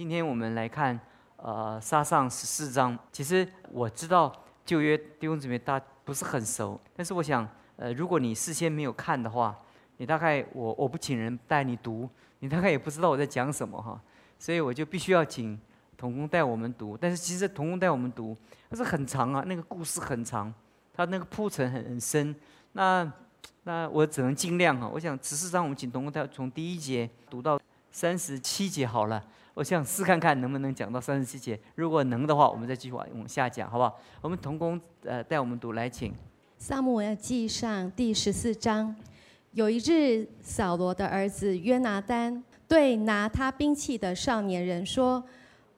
今天我们来看，呃，撒上十四章。其实我知道旧约弟兄姊妹大不是很熟，但是我想，呃，如果你事先没有看的话，你大概我我不请人带你读，你大概也不知道我在讲什么哈。所以我就必须要请童工带我们读。但是其实童工带我们读，但是很长啊，那个故事很长，他那个铺陈很很深。那那我只能尽量哈。我想十四章我们请童工带从第一节读到三十七节好了。我想试看看能不能讲到三十七节，如果能的话，我们再继续往往下讲，好不好？我们童工呃带我们读，来请。萨母尔记上第十四章，有一日，扫罗的儿子约拿丹对拿他兵器的少年人说：“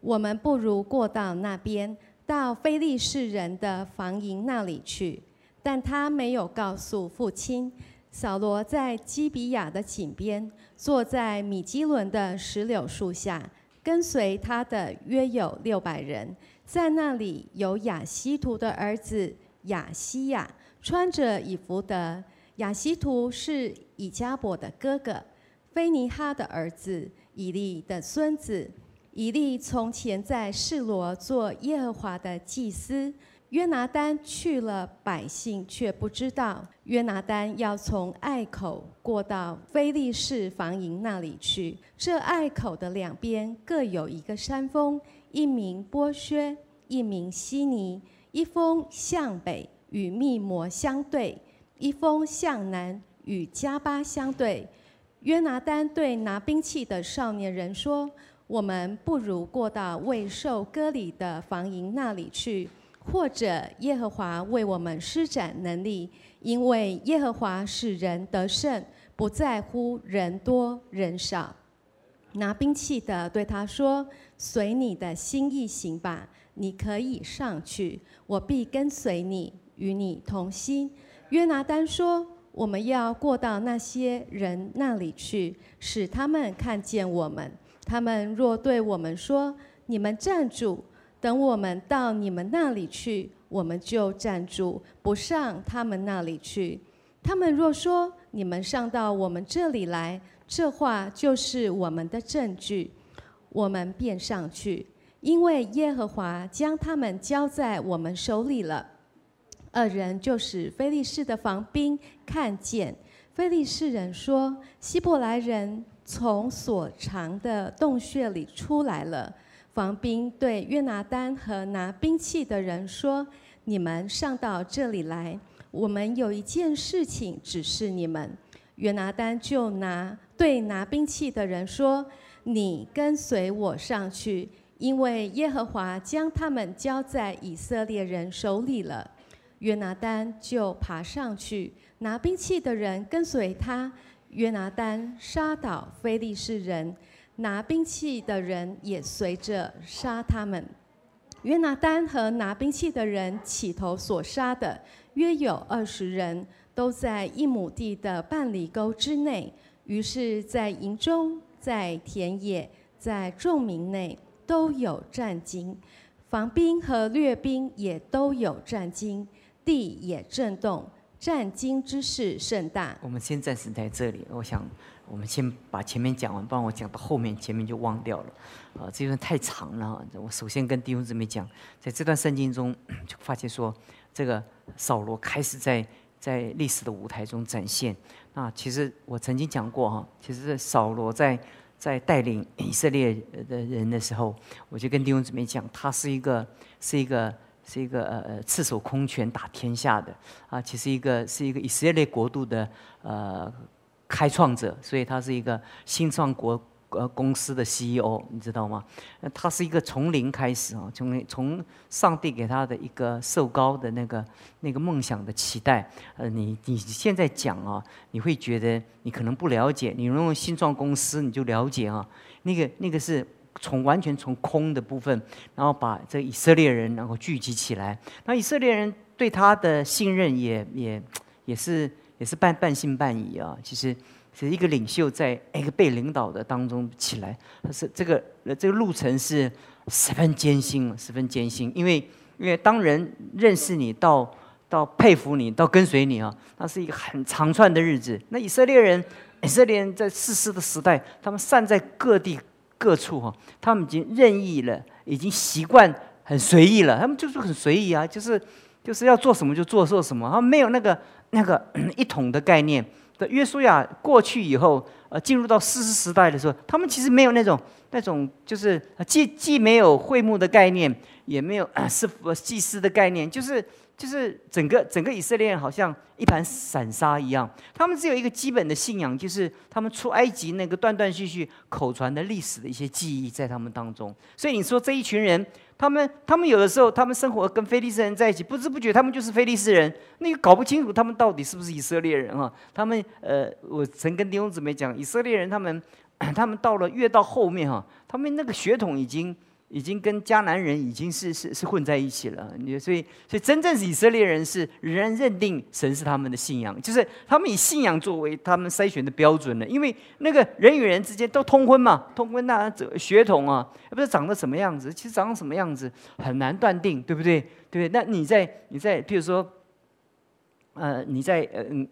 我们不如过到那边，到非利士人的防营那里去。”但他没有告诉父亲。扫罗在基比亚的井边，坐在米基伦的石榴树下。跟随他的约有六百人，在那里有雅西图的儿子雅西亚，穿着以弗德·雅西图是以加伯的哥哥，菲尼哈的儿子，以利的孙子。以利从前在示罗做耶和华的祭司。约拿丹去了，百姓却不知道。约拿丹要从隘口过到非利士防营那里去。这隘口的两边各有一个山峰，一名波薛，一名西尼。一峰向北与密摩相对，一峰向南与加巴相对。约拿丹对拿兵器的少年人说：“我们不如过到未受割礼的防营那里去。”或者耶和华为我们施展能力，因为耶和华使人得胜，不在乎人多人少。拿兵器的对他说：“随你的心意行吧，你可以上去，我必跟随你，与你同心。”约拿丹说：“我们要过到那些人那里去，使他们看见我们。他们若对我们说：‘你们站住。’”等我们到你们那里去，我们就站住，不上他们那里去。他们若说你们上到我们这里来，这话就是我们的证据，我们便上去，因为耶和华将他们交在我们手里了。二人就使非利士的防兵看见，非利士人说：希伯来人从所藏的洞穴里出来了。防兵对约拿丹和拿兵器的人说：“你们上到这里来，我们有一件事情指示你们。”约拿丹就拿对拿兵器的人说：“你跟随我上去，因为耶和华将他们交在以色列人手里了。”约拿丹就爬上去，拿兵器的人跟随他。约拿丹杀倒非利士人。拿兵器的人也随着杀他们。约拿丹和拿兵器的人起头所杀的约有二十人，都在一亩地的半里沟之内。于是，在营中、在田野、在众民内都有战惊，防兵和掠兵也都有战惊，地也震动，战惊之势甚大。我们先暂时在这里，我想。我们先把前面讲完，不然我讲到后面，前面就忘掉了。啊，这段太长了。我首先跟弟兄姊妹讲，在这段圣经中，就发现说，这个扫罗开始在在历史的舞台中展现。那其实我曾经讲过哈，其实扫罗在在带领以色列的人的时候，我就跟弟兄姊妹讲，他是一个是一个是一个呃呃赤手空拳打天下的啊，其实一个是一个以色列国度的呃。开创者，所以他是一个新创国呃公司的 CEO，你知道吗？那他是一个从零开始啊，从从上帝给他的一个受高的那个那个梦想的期待，呃，你你现在讲啊，你会觉得你可能不了解，你用新创公司你就了解啊，那个那个是从完全从空的部分，然后把这以色列人然后聚集起来，那以色列人对他的信任也也也是。也是半半信半疑啊，其实是一个领袖在一个被领导的当中起来，他是这个这个路程是十分艰辛，十分艰辛，因为因为当人认识你到到佩服你到跟随你啊，那是一个很长串的日子。那以色列人，以色列人在世世的时代，他们散在各地各处哈，他们已经任意了，已经习惯很随意了。他们就是很随意啊，就是就是要做什么就做做什么，他没有那个那个 一统的概念。的约书亚过去以后，呃，进入到四世时代的时候，他们其实没有那种那种，就是既既没有会幕的概念，也没有 是祭司的概念，就是就是整个整个以色列人好像一盘散沙一样。他们只有一个基本的信仰，就是他们出埃及那个断断续续口传的历史的一些记忆在他们当中。所以你说这一群人。他们他们有的时候，他们生活跟菲利斯人在一起，不知不觉他们就是菲利斯人。那个搞不清楚他们到底是不是以色列人啊？他们呃，我曾跟弟兄姊妹讲，以色列人他们他们到了越到后面哈，他们那个血统已经。已经跟迦南人已经是是是混在一起了，你所以所以真正以色列人是仍然认定神是他们的信仰，就是他们以信仰作为他们筛选的标准了。因为那个人与人之间都通婚嘛，通婚那这血统啊，不是长得什么样子，其实长什么样子很难断定，对不对？对不对？那你在你在譬如说，呃，你在呃嗯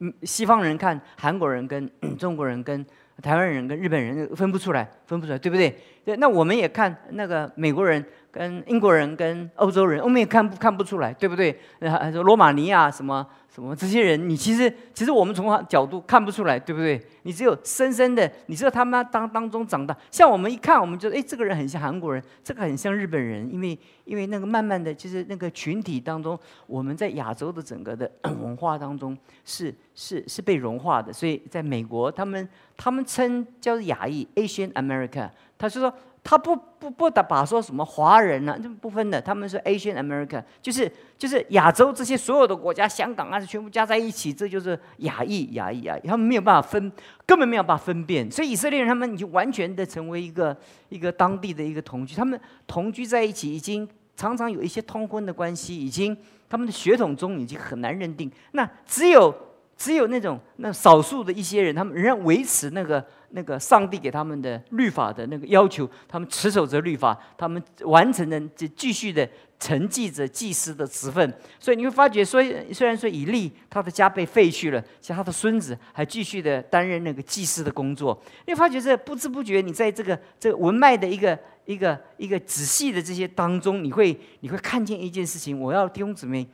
嗯西方人看韩国人跟中国人跟。台湾人跟日本人分不出来，分不出来，对不对？对，那我们也看那个美国人跟英国人跟欧洲人，我们也看不看不出来，对不对？还说罗马尼亚什么？什么这些人？你其实其实我们从角度看不出来，对不对？你只有深深的，你知道他们当当中长大。像我们一看，我们觉得哎，这个人很像韩国人，这个很像日本人，因为因为那个慢慢的就是那个群体当中，我们在亚洲的整个的 文化当中是是是被融化的。所以在美国，他们他们称叫亚裔 （Asian America），他是说。他不不不打把说什么华人呢？就不分的。他们是 Asian America，就是就是亚洲这些所有的国家，香港啊，全部加在一起，这就是亚裔亚裔啊。他们没有办法分，根本没有办法分辨。所以以色列人他们已经完全的成为一个 一个当地的一个同居，他们同居在一起，已经常常有一些通婚的关系，已经他们的血统中已经很难认定。那只有只有那种那少数的一些人，他们仍然维持那个。那个上帝给他们的律法的那个要求，他们持守着律法，他们完成的就继续的承继着祭司的职分。所以你会发觉，说虽然说以利他的家被废去了，像他的孙子还继续的担任那个祭司的工作。你会发觉这不知不觉，你在这个这个文脉的一个一个一个仔细的这些当中，你会你会看见一件事情。我要弟兄姊妹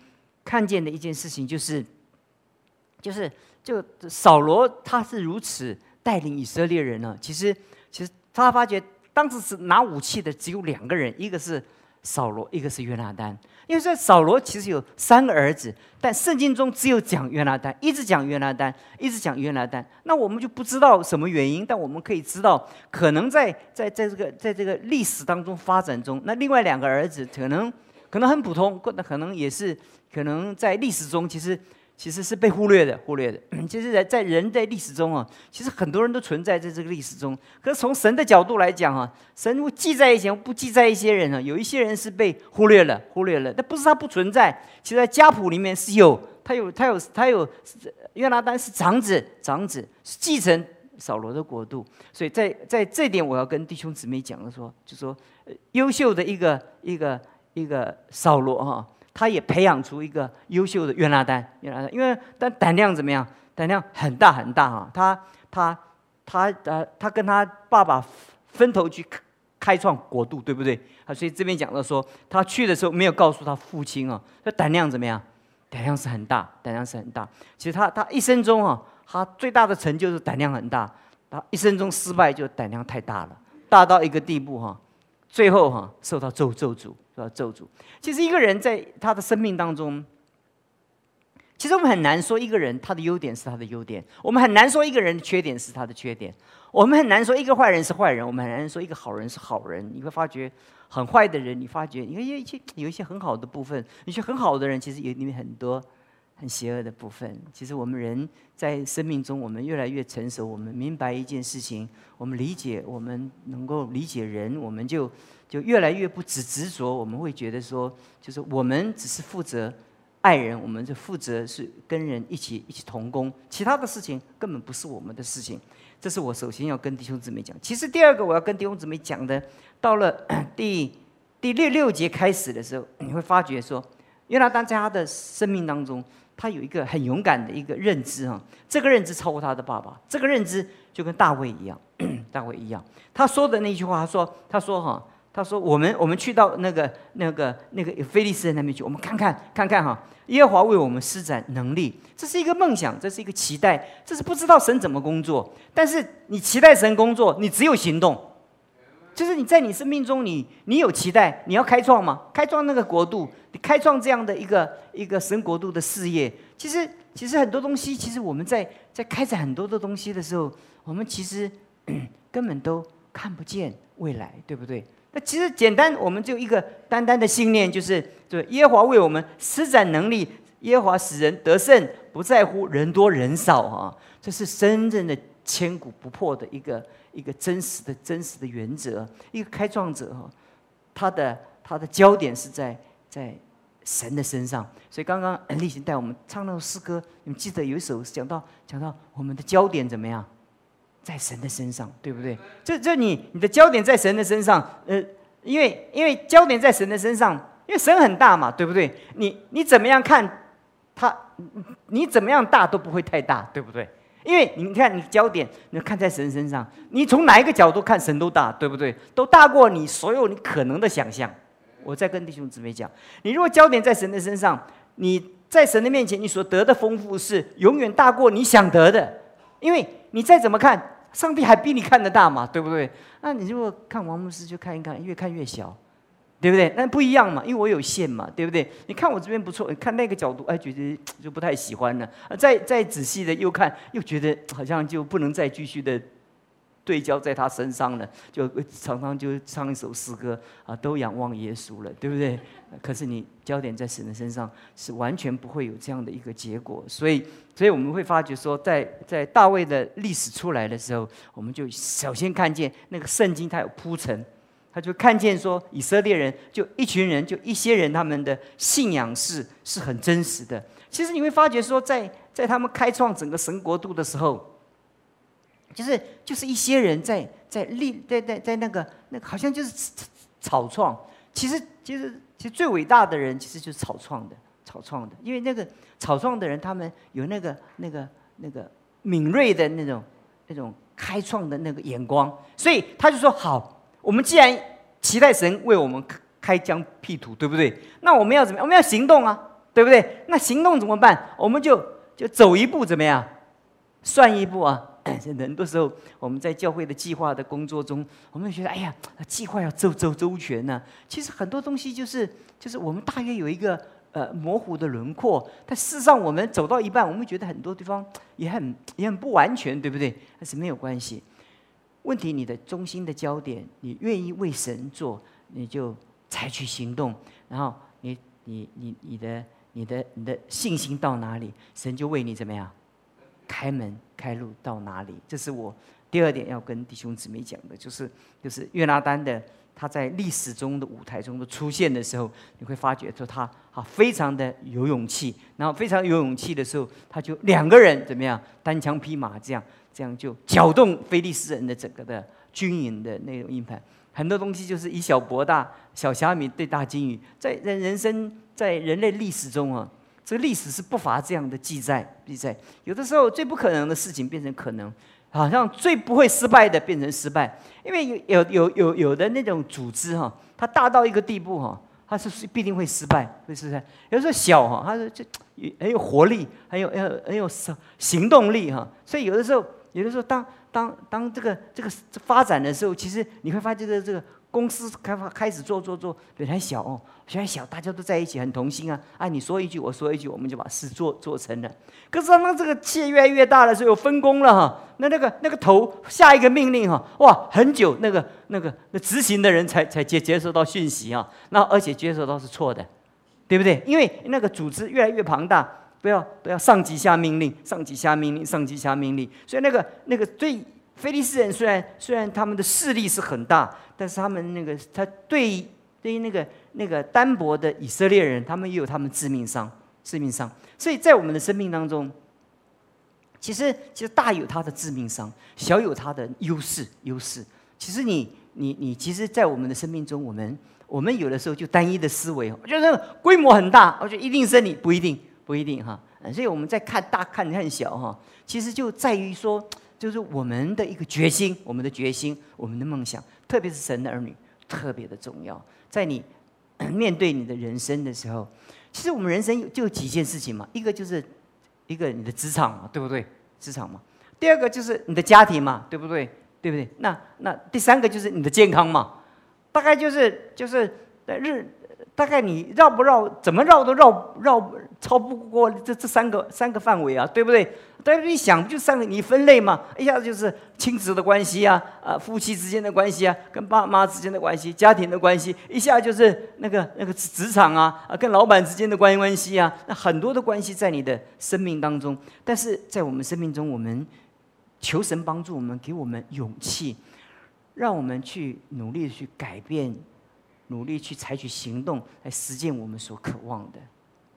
看见的一件事情，就是就是就扫罗他是如此。带领以色列人呢？其实，其实他发觉当时是拿武器的只有两个人，一个是扫罗，一个是约拿丹。因为这扫罗其实有三个儿子，但圣经中只有讲约拿丹，一直讲约拿丹，一直讲约拿丹。那我们就不知道什么原因，但我们可以知道，可能在在在这个在这个历史当中发展中，那另外两个儿子可能可能很普通，可能也是可能在历史中其实。其实是被忽略的，忽略的。其实，在在人在历史中啊，其实很多人都存在在这个历史中。可是从神的角度来讲啊，神会记在一些，不记在一些人啊。有一些人是被忽略了，忽略了。那不是他不存在，其实在家谱里面是有，他有，他有，他有。约拿丹是长子，长子是继承扫罗的国度。所以在在这点，我要跟弟兄姊妹讲的说，就说优秀的一个一个一个扫罗哈。他也培养出一个优秀的约拿丹，约拿丹，因为但胆量怎么样？胆量很大很大哈。他他他呃，他跟他爸爸分头去开创国度，对不对？啊，所以这边讲到说，他去的时候没有告诉他父亲哦，这胆量怎么样？胆量是很大，胆量是很大。其实他他一生中啊，他最大的成就是胆量很大。他一生中失败就胆量太大了，大到一个地步哈，最后哈受到咒咒诅。要咒诅。其实一个人在他的生命当中，其实我们很难说一个人他的优点是他的优点，我们很难说一个人的缺点是他的缺点，我们很难说一个坏人是坏人，我们很难说一个好人是好人。你会发觉很坏的人，你发觉你看有一些有一些很好的部分，有些很好的人，其实有里面很多很邪恶的部分。其实我们人在生命中，我们越来越成熟，我们明白一件事情，我们理解，我们能够理解人，我们就。就越来越不只执着，我们会觉得说，就是我们只是负责爱人，我们就负责是跟人一起一起同工，其他的事情根本不是我们的事情。这是我首先要跟弟兄姊妹讲。其实第二个我要跟弟兄姊妹讲的，到了 第第六六节开始的时候，你会发觉说，约拿丹在他的生命当中，他有一个很勇敢的一个认知哈，这个认知超过他的爸爸，这个认知就跟大卫一样，大卫一样，他说的那句话，他说，他说哈，他说我们我们去到那个那个那个菲利斯人那边去，我们看看看看哈，耶华为我们施展能力，这是一个梦想，这是一个期待，这是不知道神怎么工作，但是你期待神工作，你只有行动。就是你在你生命中，你你有期待，你要开创吗？开创那个国度，你开创这样的一个一个神国度的事业。其实其实很多东西，其实我们在在开展很多的东西的时候，我们其实 根本都看不见未来，对不对？那其实简单，我们就一个单单的信念，就是对耶华为我们施展能力，耶华使人得胜，不在乎人多人少啊，这是真正的千古不破的一个。一个真实的真实的原则，一个开创者哈，他的他的焦点是在在神的身上。所以刚刚 立行带我们唱那首诗歌，你们记得有一首讲到讲到我们的焦点怎么样，在神的身上，对不对？这这你你的焦点在神的身上，呃，因为因为焦点在神的身上，因为神很大嘛，对不对？你你怎么样看他，你怎么样大都不会太大，对不对？因为你看，你焦点你看在神身上，你从哪一个角度看神都大，对不对？都大过你所有你可能的想象。我再跟弟兄姊妹讲，你如果焦点在神的身上，你在神的面前，你所得的丰富是永远大过你想得的。因为你再怎么看，上帝还比你看得大嘛，对不对？那你如果看王牧师，就看一看，越看越小。对不对？那不一样嘛，因为我有限嘛，对不对？你看我这边不错，看那个角度，哎，觉得就不太喜欢了。再再仔细的又看，又觉得好像就不能再继续的对焦在他身上了，就常常就唱一首诗歌啊，都仰望耶稣了，对不对？可是你焦点在神的身上，是完全不会有这样的一个结果。所以，所以我们会发觉说，在在大卫的历史出来的时候，我们就首先看见那个圣经它有铺陈。他就看见说，以色列人就一群人，就一些人，他们的信仰是是很真实的。其实你会发觉说，在在他们开创整个神国度的时候，就是就是一些人在在立在在在那个那个好像就是草创。其实其实其实最伟大的人其实就是草创的草创的，因为那个草创的人他们有那个那个那个敏锐的那种那种开创的那个眼光，所以他就说好。我们既然期待神为我们开疆辟土，对不对？那我们要怎么样？我们要行动啊，对不对？那行动怎么办？我们就就走一步，怎么样？算一步啊！很多时候我们在教会的计划的工作中，我们觉得，哎呀，计划要周周周全呢。其实很多东西就是就是我们大约有一个呃模糊的轮廓，但事实上我们走到一半，我们觉得很多地方也很也很不完全，对不对？但是没有关系。问题，你的中心的焦点，你愿意为神做，你就采取行动。然后，你、你、你、你的、你的、你的信心到哪里，神就为你怎么样开门开路到哪里。这是我第二点要跟弟兄姊妹讲的，就是就是约拿丹的他在历史中的舞台中的出现的时候，你会发觉说他啊非常的有勇气，然后非常有勇气的时候，他就两个人怎么样单枪匹马这样。这样就搅动菲利斯人的整个的军营的那种硬盘，很多东西就是以小博大，小虾米对大金鱼，在人人生在人类历史中啊，这个历史是不乏这样的记载记载。有的时候最不可能的事情变成可能，好像最不会失败的变成失败，因为有有有有有的那种组织哈，它大到一个地步哈，它是必定会失败，会失败。有时候小哈，它是就很有活力，很有很很有行动力哈，所以有的时候。有的时候，当当当这个这个发展的时候，其实你会发现，这这个公司开发开始做做做，本来小哦，虽然小，大家都在一起，很同心啊。啊，你说一句，我说一句，我们就把事做做成了。可是当这个企业越来越大的时候，有分工了哈。那那个那个头下一个命令哈，哇，很久那个那个那执行的人才才接接收到讯息啊。那而且接收到是错的，对不对？因为那个组织越来越庞大。不要不要上级下命令，上级下命令，上级下命令。所以那个那个对菲利斯人，虽然虽然他们的势力是很大，但是他们那个他对对于那个那个单薄的以色列人，他们也有他们致命伤，致命伤。所以在我们的生命当中，其实其实大有他的致命伤，小有他的优势优势。其实你你你，其实，在我们的生命中，我们我们有的时候就单一的思维，就是规模很大，而且一定胜利，不一定。不一定哈，所以我们在看大看看小哈，其实就在于说，就是我们的一个决心，我们的决心，我们的梦想，特别是神的儿女，特别的重要。在你 面对你的人生的时候，其实我们人生就几件事情嘛，一个就是一个你的职场嘛，对不对？职场嘛。第二个就是你的家庭嘛，对不对？对不对？那那第三个就是你的健康嘛，大概就是就是在日。大概你绕不绕，怎么绕都绕绕超不过这这三个三个范围啊，对不对？但是一想，就三个，你分类嘛，一下子就是亲子的关系啊，啊，夫妻之间的关系啊，跟爸妈之间的关系，家庭的关系，一下就是那个那个职场啊，啊，跟老板之间的关关系啊，那很多的关系在你的生命当中。但是在我们生命中，我们求神帮助我们，给我们勇气，让我们去努力去改变。努力去采取行动来实践我们所渴望的，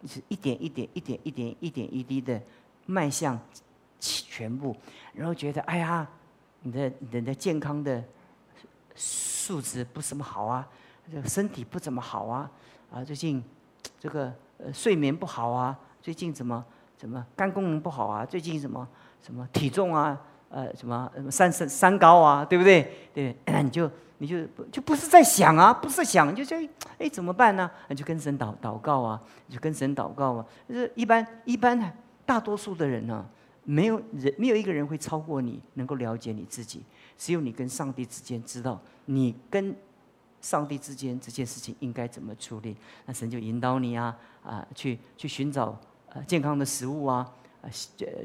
是一点一点、一点一点、一点一滴的迈向全部，然后觉得哎呀，你的你的健康的素质不怎么好啊，身体不怎么好啊，啊，最近这个睡眠不好啊，最近怎么怎么肝功能不好啊，最近什么什么体重啊，呃什么三三三高啊，对不对？对，你就。你就就不是在想啊，不是想，就说哎怎么办呢？你就跟神祷祷告啊，就跟神祷告啊。就是一般一般呢大多数的人呢，没有人没有一个人会超过你，能够了解你自己。只有你跟上帝之间知道，你跟上帝之间这件事情应该怎么处理。那神就引导你啊啊，去去寻找呃健康的食物啊，呃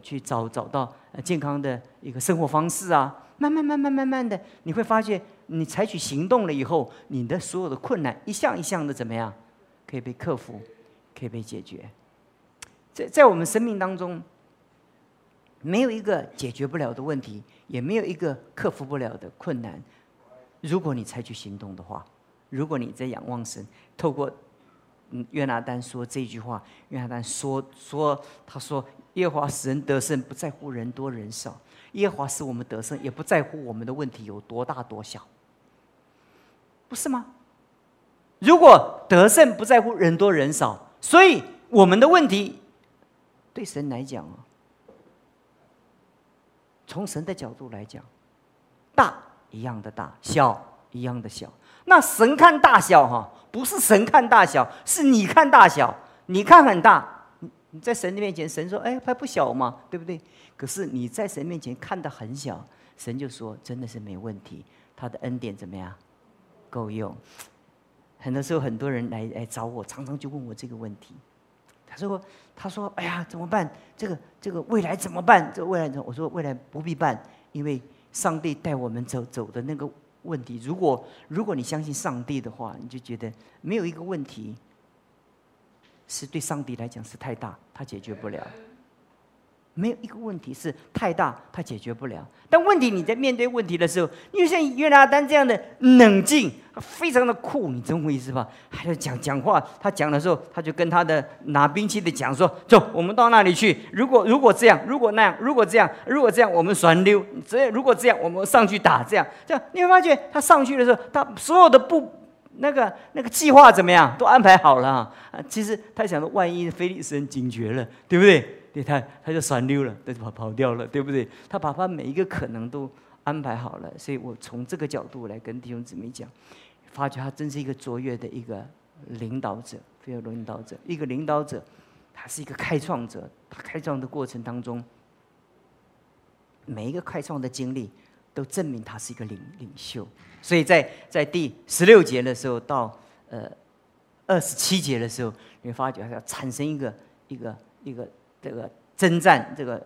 去找找到健康的一个生活方式啊。慢慢慢慢慢慢的，你会发现。你采取行动了以后，你的所有的困难一项一项的怎么样，可以被克服，可以被解决。在在我们生命当中，没有一个解决不了的问题，也没有一个克服不了的困难。如果你采取行动的话，如果你在仰望神，透过嗯约拿丹说这句话，约拿丹说说他说耶和华使人得胜，不在乎人多人少；耶和华使我们得胜，也不在乎我们的问题有多大多小。不是吗？如果得胜不在乎人多人少，所以我们的问题对神来讲啊，从神的角度来讲，大一样的大小一样的小。那神看大小哈，不是神看大小，是你看大小。你看很大，在神的面前，神说：“哎，还不小嘛，对不对？”可是你在神面前看的很小，神就说：“真的是没问题，他的恩典怎么样？”够用，很多时候很多人来来找我，常常就问我这个问题。他说：“他说，哎呀，怎么办？这个这个未来怎么办？这个未来怎？”我说：“未来不必办，因为上帝带我们走走的那个问题。如果如果你相信上帝的话，你就觉得没有一个问题是对上帝来讲是太大，他解决不了。”没有一个问题是太大，他解决不了。但问题你在面对问题的时候，因为像约拿丹这样的冷静，非常的酷，你懂我意思吧？还要讲讲话，他讲的时候，他就跟他的拿兵器的讲说：“走，我们到那里去。如果如果这样，如果那样，如果这样，如果这样，我们旋溜。这如果这样，我们上去打。这样这样，你会发现他上去的时候，他所有的不那个那个计划怎么样，都安排好了啊。其实他想说，万一菲利斯警觉了，对不对？”对他，他就闪溜了，他就跑跑掉了，对不对？他把他每一个可能都安排好了，所以我从这个角度来跟弟兄姊妹讲，发觉他真是一个卓越的一个领导者，非常领导者，一个领导者，他是一个开创者，他开创的过程当中，每一个开创的经历都证明他是一个领领袖。所以在在第十六节的时候到呃二十七节的时候，你发觉要产生一个一个一个。这个征战，这个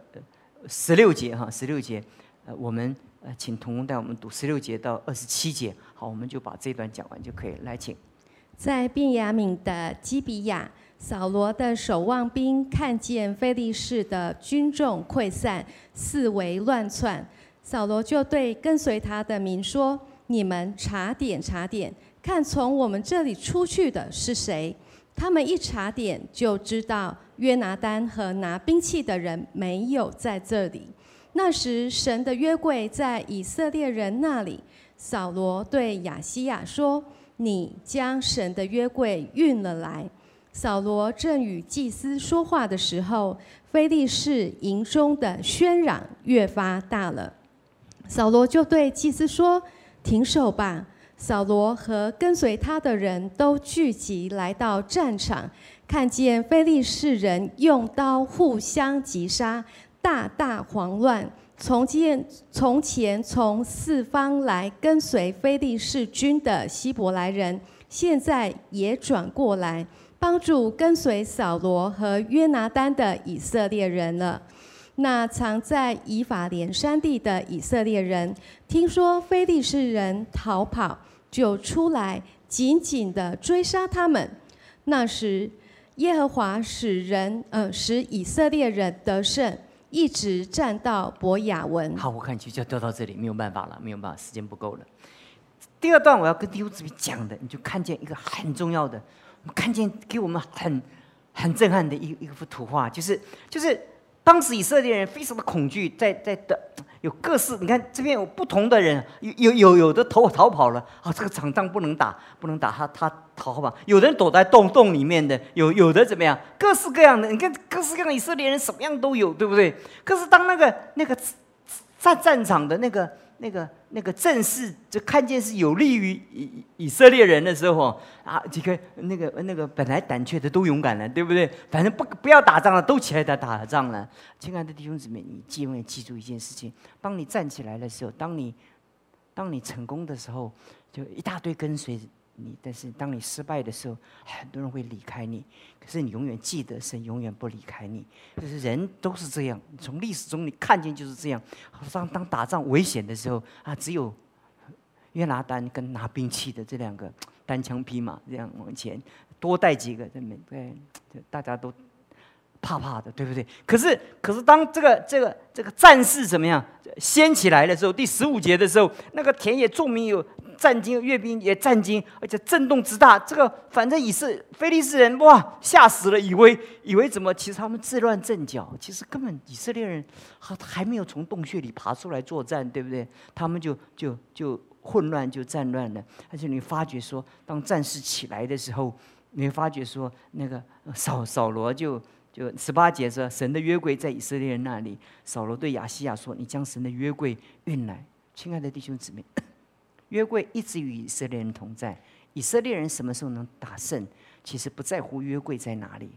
十六节哈，十六节，呃，我们呃，请童工带我们读十六节到二十七节，好，我们就把这段讲完就可以。来，请。在便雅敏的基比亚，扫罗的守望兵看见非利士的军众溃散，四围乱窜，扫罗就对跟随他的民说：“你们查点查点，看从我们这里出去的是谁。”他们一查点就知道。约拿丹和拿兵器的人没有在这里。那时，神的约柜在以色列人那里。扫罗对亚西亚说：“你将神的约柜运了来。”扫罗正与祭司说话的时候，非利士营中的喧嚷越发大了。扫罗就对祭司说：“停手吧！”扫罗和跟随他的人都聚集来到战场，看见非利士人用刀互相击杀，大大慌乱。从前从前从四方来跟随非利士军的希伯来人，现在也转过来。帮助跟随扫罗和约拿丹的以色列人了。那藏在以法莲山地的以色列人，听说非利士人逃跑，就出来紧紧的追杀他们。那时，耶和华使人，呃，使以色列人得胜，一直战到伯雅文。好，我看就就到这里，没有办法了，没有办法，时间不够了。第二段我要跟弟兄姊妹讲的，你就看见一个很重要的。看见给我们很很震撼的一一幅图画，就是就是当时以色列人非常的恐惧，在在的有各式，你看这边有不同的人，有有有有的逃逃跑了啊，这个场仗不能打，不能打，他他逃跑，有的人躲在洞洞里面的，有有的怎么样，各式各样的，你看各式各样的以色列人什么样都有，对不对？可是当那个那个战战场的那个。那个那个阵势，就看见是有利于以以色列人的时候啊，几个那个那个本来胆怯的都勇敢了，对不对？反正不不要打仗了，都起来打打仗了。亲爱的弟兄姊妹，你千万记住一件事情：当你站起来的时候，当你当你成功的时候，就一大堆跟随。你，但是当你失败的时候，很多人会离开你。可是你永远记得，神永远不离开你。就是人都是这样，从历史中你看见就是这样。好像当打仗危险的时候啊，只有约拿丹跟拿兵器的这两个单枪匹马这样往前，多带几个，对对，大家都怕怕的，对不对？可是可是当这个这个这个战事怎么样掀起来的时候，第十五节的时候，那个田野众民有。战惊，阅兵也战惊，而且震动之大。这个反正以是菲利斯人哇，吓死了，以为以为怎么？其实他们自乱阵脚，其实根本以色列人还还没有从洞穴里爬出来作战，对不对？他们就就就混乱，就战乱了。而且你发觉说，当战事起来的时候，你会发觉说，那个扫扫罗就就十八节说，神的约柜在以色列人那里。扫罗对亚西亚说：“你将神的约柜运来。”亲爱的弟兄姊妹。约柜一直与以色列人同在。以色列人什么时候能打胜？其实不在乎约柜在哪里。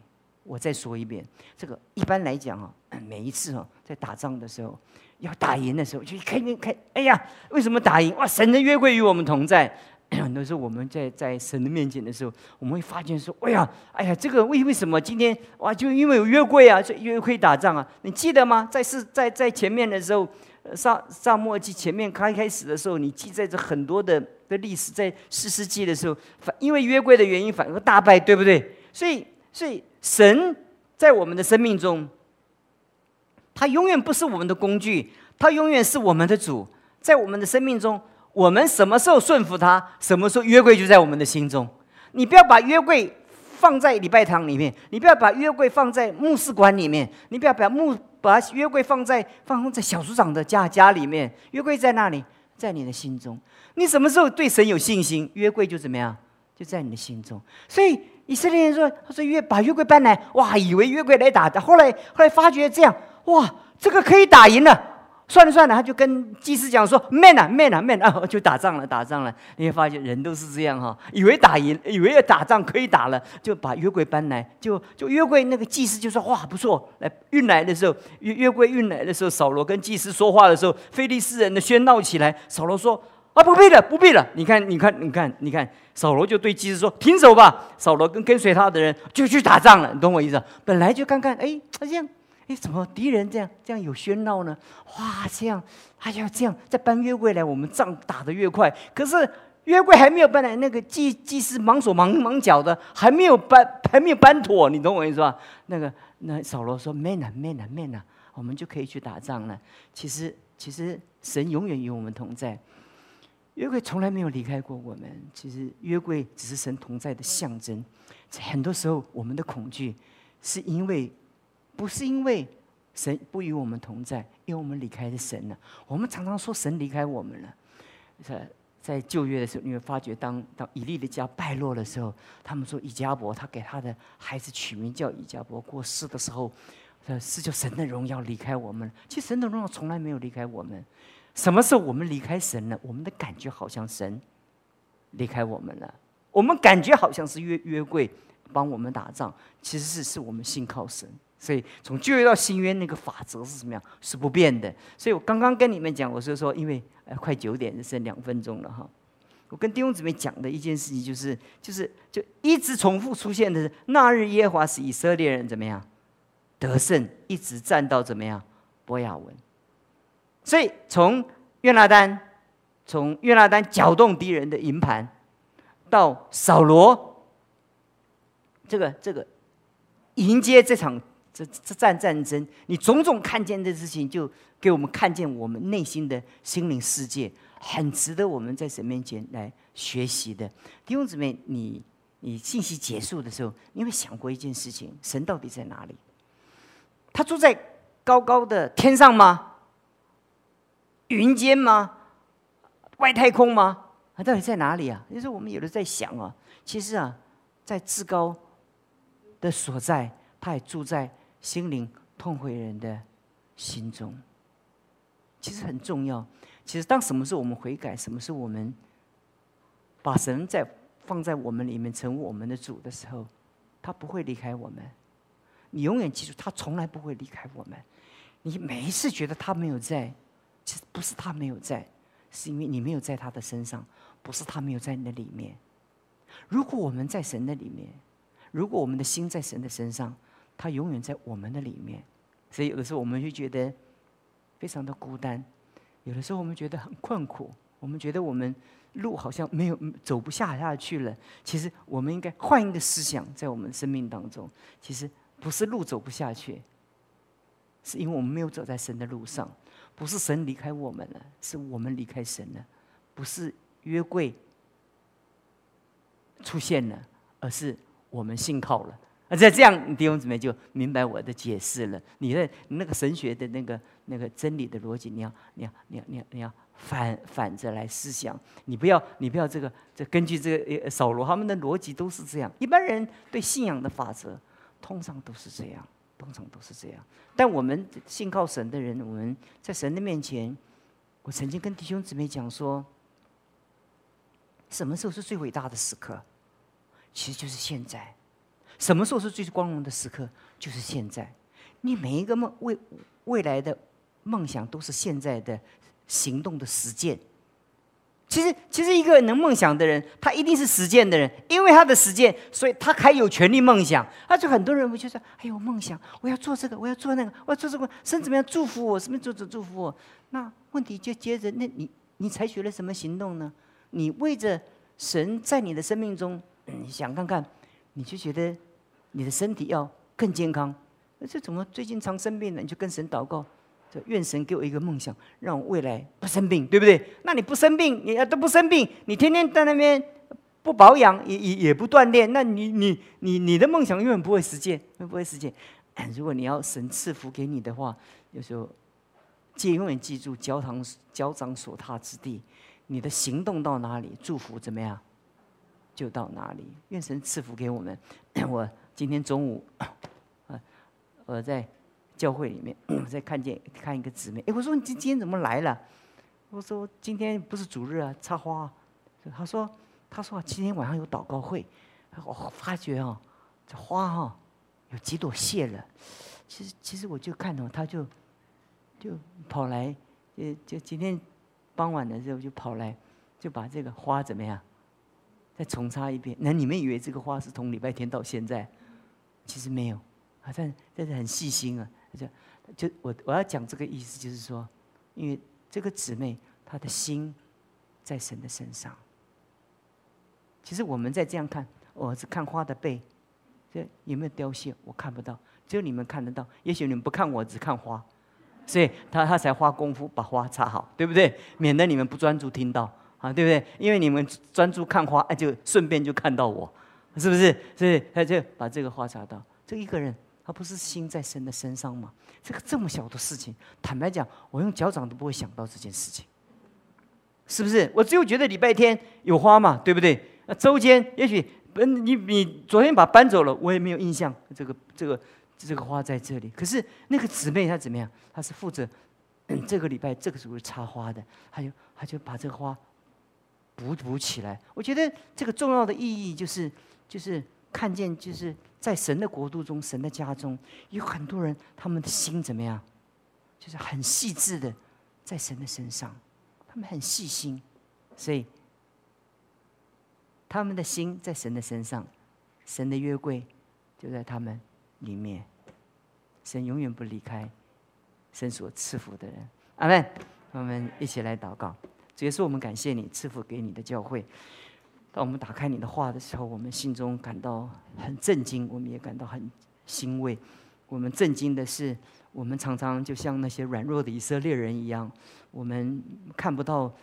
我再说一遍，这个一般来讲啊，每一次哦，在打仗的时候，要打赢的时候，就一开一开，哎呀，为什么打赢？哇，神的约柜与我们同在。很多时候我们在在神的面前的时候，我们会发现说，哎呀，哎呀，这个为为什么今天哇，就因为有约柜啊，所以约可以打仗啊？你记得吗？在是在在前面的时候。上上末记前面开开始的时候，你记载着很多的的历史，在四世纪的时候，反因为约柜的原因，反而大败，对不对？所以，所以神在我们的生命中，他永远不是我们的工具，他永远是我们的主。在我们的生命中，我们什么时候顺服他，什么时候约柜就在我们的心中。你不要把约柜放在礼拜堂里面，你不要把约柜放在牧师馆里面，你不要把牧。把约柜放在放在小组长的家家里面，约柜在那里，在你的心中。你什么时候对神有信心，约柜就怎么样，就在你的心中。所以以色列人说：“他说约把约柜搬来，哇，以为约柜来打的，后来后来发觉这样，哇，这个可以打赢了。”算了算了，他就跟祭司讲说：“man 啊，man 啊，man 啊，就打仗了，打仗了。”你会发现人都是这样哈，以为打赢，以为要打仗可以打了，就把约柜搬来，就就约柜那个祭司就说：“哇，不错。”来运来的时候，约约柜运来的时候，扫罗跟祭司说话的时候，菲利斯人的喧闹起来。扫罗说：“啊，不必了，不必了。你看，你看，你看，你看。”扫罗就对祭司说：“停手吧。”扫罗跟跟随他的人就去打仗了。你懂我意思？本来就看看，哎，他这样。哎，怎么敌人这样这样有喧闹呢？哇，这样，哎呀，这样再搬约柜来，我们仗打得越快。可是约柜还没有搬来，那个祭祭司忙手忙忙脚的，还没有搬，还没有搬妥，你懂我意思吧？那个那扫罗说：“man 啊，man 啊，man 啊，我们就可以去打仗了。”其实，其实神永远与我们同在，约柜从来没有离开过我们。其实约柜只是神同在的象征。很多时候，我们的恐惧是因为。不是因为神不与我们同在，因为我们离开了神了。我们常常说神离开我们了，在在旧约的时候，你会发觉，当当以利的家败落的时候，他们说以加伯他给他的孩子取名叫以加伯，过世的时候，呃，是叫神的荣耀离开我们。其实神的荣耀从来没有离开我们。什么时候我们离开神了？我们的感觉好像神离开我们了。我们感觉好像是约约柜帮我们打仗，其实是是我们信靠神。所以从旧约到新约，那个法则是什么样？是不变的。所以我刚刚跟你们讲，我是说，因为呃快九点，只剩两分钟了哈。我跟弟兄姊妹讲的一件事情，就是就是就一直重复出现的是，那日耶和华使以色列人怎么样得胜，一直战到怎么样波亚文。所以从约拿丹，从约拿丹搅动敌人的营盘，到扫罗这个这个迎接这场。这这战战争，你种种看见的事情，就给我们看见我们内心的心灵世界，很值得我们在神面前来学习的。弟兄姊妹，你你信息结束的时候，你有没有想过一件事情：神到底在哪里？他住在高高的天上吗？云间吗？外太空吗？他到底在哪里啊？就是我们有的在想啊，其实啊，在至高的所在，他也住在。心灵痛悔人的心中，其实很重要。其实，当什么时候我们悔改，什么时候我们把神在放在我们里面，成为我们的主的时候，他不会离开我们。你永远记住，他从来不会离开我们。你每一次觉得他没有在，其实不是他没有在，是因为你没有在他的身上，不是他没有在你的里面。如果我们在神的里面，如果我们的心在神的身上。他永远在我们的里面，所以有的时候我们就觉得非常的孤单，有的时候我们觉得很困苦，我们觉得我们路好像没有走不下下去了。其实我们应该换一个思想，在我们生命当中，其实不是路走不下去，是因为我们没有走在神的路上，不是神离开我们了，是我们离开神了，不是约柜出现了，而是我们信靠了。在这样，弟兄姊妹就明白我的解释了。你的那个神学的那个那个真理的逻辑，你要你要你要你要你要反反着来思想。你不要你不要这个这根据这个扫罗他们的逻辑都是这样。一般人对信仰的法则，通常都是这样，通常都是这样。但我们信靠神的人，我们在神的面前，我曾经跟弟兄姊妹讲说，什么时候是最伟大的时刻？其实就是现在。什么时候是最光荣的时刻？就是现在。你每一个梦未未来的梦想，都是现在的行动的实践。其实，其实一个能梦想的人，他一定是实践的人，因为他的实践，所以他还有权利梦想。而且很多人会觉得：“哎呦，梦想，我要做这个，我要做那个，我要做这个，神怎么样祝福我？什么做做祝福我？”那问题就接着，那你你采取了什么行动呢？你为着神在你的生命中，你想看看，你就觉得。你的身体要更健康，这怎么最近常生病呢？你就跟神祷告，就愿神给我一个梦想，让我未来不生病，对不对？那你不生病，你都不生病，你天天在那边不保养，也也也不锻炼，那你你你你的梦想永远不会实现，不会实现。如果你要神赐福给你的话，有时候记永远记住，脚堂脚掌所踏之地，你的行动到哪里，祝福怎么样，就到哪里。愿神赐福给我们，我。今天中午，啊，我在教会里面，我 在看见看一个姊妹，哎，我说你今今天怎么来了？我说今天不是主日啊，插花。他说他说今天晚上有祷告会，我发觉哦，这花哈有几朵谢了。其实其实我就看到他就就跑来，就就今天傍晚的时候就跑来，就把这个花怎么样再重插一遍。那你们以为这个花是从礼拜天到现在？其实没有，啊，但但是很细心啊，就就我我要讲这个意思，就是说，因为这个姊妹她的心在神的身上。其实我们在这样看，我儿子看花的背，这有没有凋谢？我看不到，只有你们看得到。也许你们不看我，只看花，所以他他才花功夫把花插好，对不对？免得你们不专注听到啊，对不对？因为你们专注看花，哎，就顺便就看到我。是不是？所以他就把这个花插到这一个人，他不是心在神的身上吗？这个这么小的事情，坦白讲，我用脚掌都不会想到这件事情。是不是？我只有觉得礼拜天有花嘛，对不对？那周间也许，嗯，你你昨天把搬走了，我也没有印象，这个这个这个花在这里。可是那个姊妹她怎么样？她是负责这个礼拜这个时候插花的，她就她就把这个花补补起来。我觉得这个重要的意义就是就是看见，就是在神的国度中，神的家中有很多人，他们的心怎么样？就是很细致的在神的身上，他们很细心，所以。他们的心在神的身上，神的约柜就在他们里面。神永远不离开神所赐福的人。阿门。我们一起来祷告。主耶稣，我们感谢你赐福给你的教会。当我们打开你的话的时候，我们心中感到很震惊，我们也感到很欣慰。我们震惊的是，我们常常就像那些软弱的以色列人一样，我们看不到。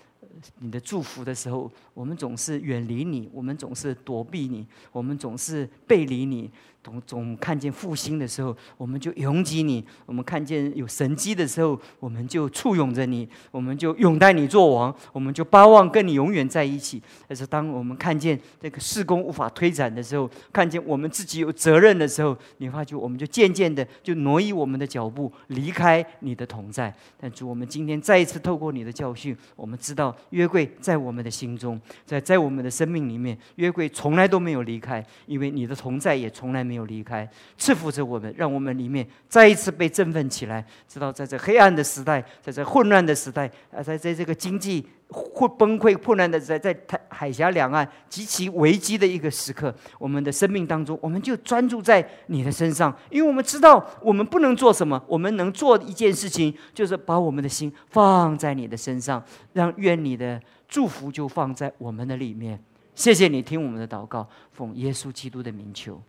你的祝福的时候，我们总是远离你，我们总是躲避你，我们总是背离你。总总看见复兴的时候，我们就拥挤你；我们看见有神迹的时候，我们就簇拥着你，我们就拥戴你做王，我们就巴望跟你永远在一起。但是，当我们看见这个事工无法推展的时候，看见我们自己有责任的时候，你发觉我们就渐渐的就挪移我们的脚步，离开你的同在。但主，我们今天再一次透过你的教训，我们知道约柜在我们的心中，在在我们的生命里面，约柜从来都没有离开，因为你的同在也从来。没有离开，赐福着我们，让我们里面再一次被振奋起来。知道在这黑暗的时代，在这混乱的时代，啊，在在这个经济会崩溃、破烂的在在海海峡两岸极其危机的一个时刻，我们的生命当中，我们就专注在你的身上，因为我们知道我们不能做什么，我们能做一件事情，就是把我们的心放在你的身上，让愿你的祝福就放在我们的里面。谢谢你听我们的祷告，奉耶稣基督的名求。